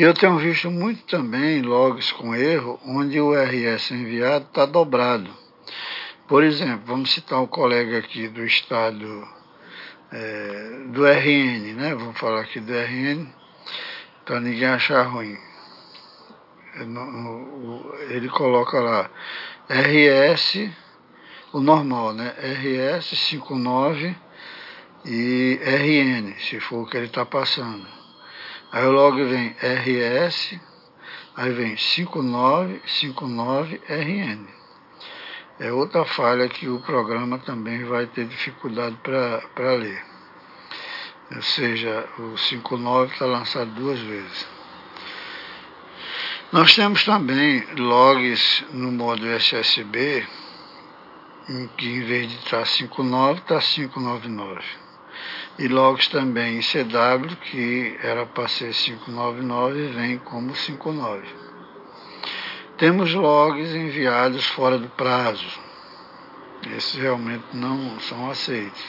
Eu tenho visto muito também logs com erro, onde o RS enviado está dobrado. Por exemplo, vamos citar um colega aqui do estado é, do RN, né? Vamos falar aqui do RN, para ninguém achar ruim. Ele coloca lá RS, o normal, né? RS 59 e RN, se for o que ele está passando. Aí logo vem RS, aí vem 5959RN. É outra falha que o programa também vai ter dificuldade para ler. Ou seja, o 59 está lançado duas vezes. Nós temos também logs no modo SSB, em que em vez de estar 59, está 599 e logs também CW, que era para ser 599, vem como 59. Temos logs enviados fora do prazo. Esses realmente não são aceitos.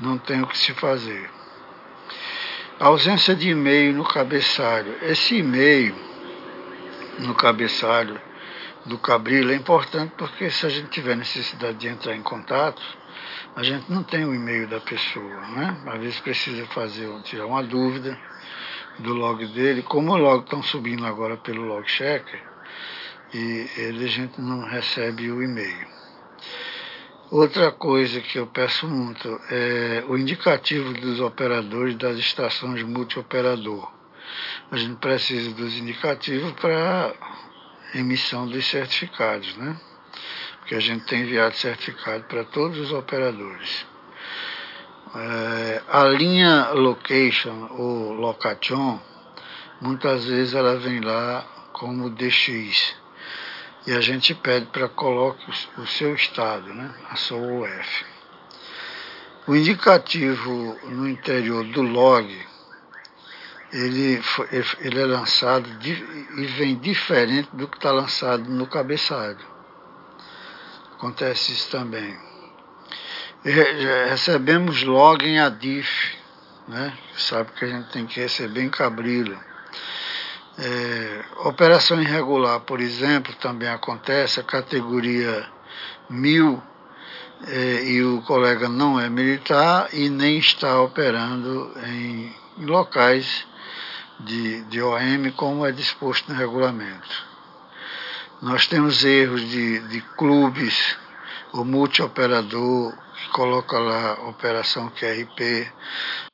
Não tem o que se fazer. A ausência de e-mail no cabeçalho. Esse e-mail no cabeçalho do Cabrilo é importante porque se a gente tiver necessidade de entrar em contato, a gente não tem o e-mail da pessoa, né? Às vezes precisa fazer, tirar uma dúvida do log dele, como o log estão subindo agora pelo log checker, e ele a gente não recebe o e-mail. Outra coisa que eu peço muito é o indicativo dos operadores das estações multioperador. A gente precisa dos indicativos para emissão dos certificados, né? Porque a gente tem enviado certificado para todos os operadores. É, a linha location ou location, muitas vezes ela vem lá como DX. E a gente pede para coloque o seu estado, né? a sua UF. O indicativo no interior do log, ele, ele é lançado e vem diferente do que está lançado no cabeçalho. Acontece isso também. Recebemos log em ADIF, né? sabe que a gente tem que receber em Cabrilo. É, operação irregular, por exemplo, também acontece, a categoria 1000 é, e o colega não é militar e nem está operando em locais de, de OM como é disposto no regulamento. Nós temos erros de, de clubes, o multioperador que coloca lá operação QRP,